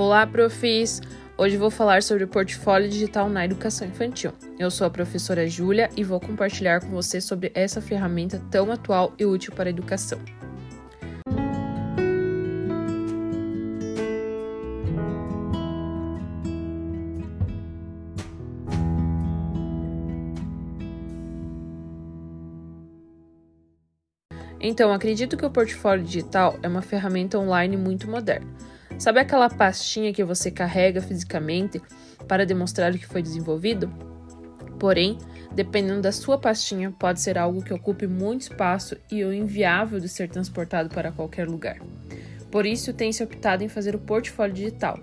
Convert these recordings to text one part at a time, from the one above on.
Olá, profis! Hoje vou falar sobre o portfólio digital na educação infantil. Eu sou a professora Júlia e vou compartilhar com você sobre essa ferramenta tão atual e útil para a educação. Então, acredito que o portfólio digital é uma ferramenta online muito moderna. Sabe aquela pastinha que você carrega fisicamente para demonstrar o que foi desenvolvido? Porém, dependendo da sua pastinha, pode ser algo que ocupe muito espaço e o inviável de ser transportado para qualquer lugar. Por isso, tem-se optado em fazer o portfólio digital.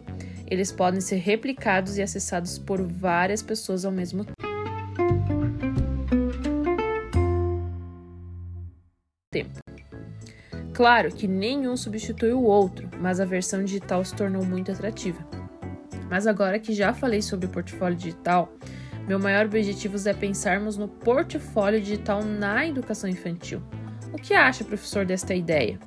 Eles podem ser replicados e acessados por várias pessoas ao mesmo tempo. Claro que nenhum substitui o outro, mas a versão digital se tornou muito atrativa. Mas agora que já falei sobre o portfólio digital, meu maior objetivo é pensarmos no portfólio digital na educação infantil. O que acha, professor, desta ideia?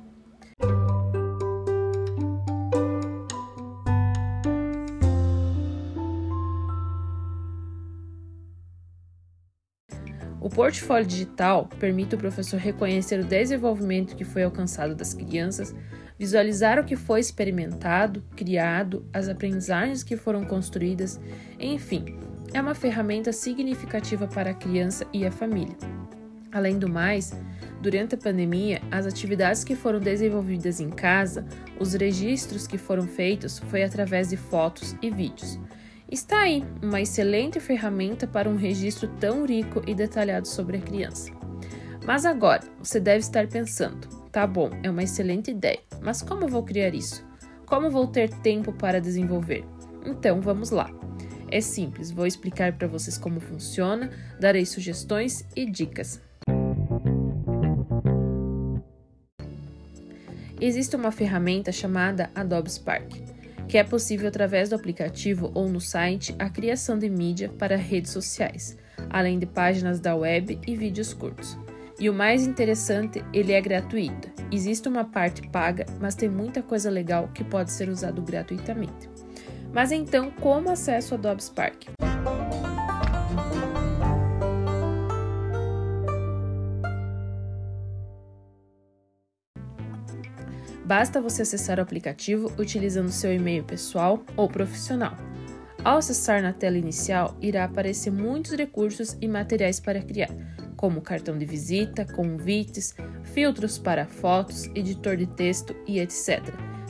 O portfólio digital permite o professor reconhecer o desenvolvimento que foi alcançado das crianças, visualizar o que foi experimentado, criado, as aprendizagens que foram construídas, enfim, é uma ferramenta significativa para a criança e a família. Além do mais, durante a pandemia, as atividades que foram desenvolvidas em casa, os registros que foram feitos foi através de fotos e vídeos. Está aí uma excelente ferramenta para um registro tão rico e detalhado sobre a criança. Mas agora, você deve estar pensando: tá bom, é uma excelente ideia, mas como vou criar isso? Como vou ter tempo para desenvolver? Então vamos lá. É simples, vou explicar para vocês como funciona, darei sugestões e dicas. Existe uma ferramenta chamada Adobe Spark que é possível através do aplicativo ou no site a criação de mídia para redes sociais, além de páginas da web e vídeos curtos. E o mais interessante, ele é gratuito. Existe uma parte paga, mas tem muita coisa legal que pode ser usado gratuitamente. Mas então, como acesso ao Adobe Spark? Basta você acessar o aplicativo utilizando seu e-mail pessoal ou profissional. Ao acessar na tela inicial, irá aparecer muitos recursos e materiais para criar, como cartão de visita, convites, filtros para fotos, editor de texto e etc.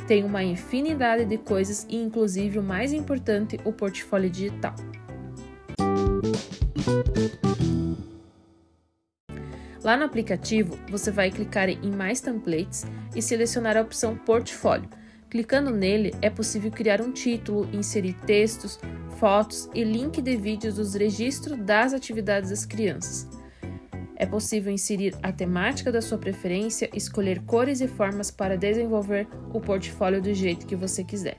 Tem uma infinidade de coisas e, inclusive, o mais importante, o portfólio digital. Lá no aplicativo, você vai clicar em Mais templates e selecionar a opção Portfólio. Clicando nele, é possível criar um título, inserir textos, fotos e link de vídeos dos registros das atividades das crianças. É possível inserir a temática da sua preferência, escolher cores e formas para desenvolver o portfólio do jeito que você quiser.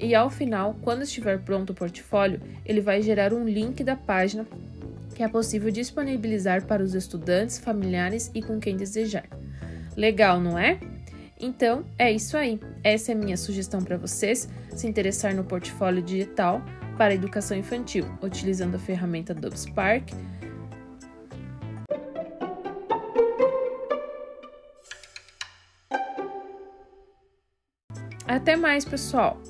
E ao final, quando estiver pronto o portfólio, ele vai gerar um link da página que é possível disponibilizar para os estudantes, familiares e com quem desejar. Legal, não é? Então, é isso aí. Essa é minha sugestão para vocês se interessar no portfólio digital para educação infantil, utilizando a ferramenta Adobe Spark. Até mais, pessoal!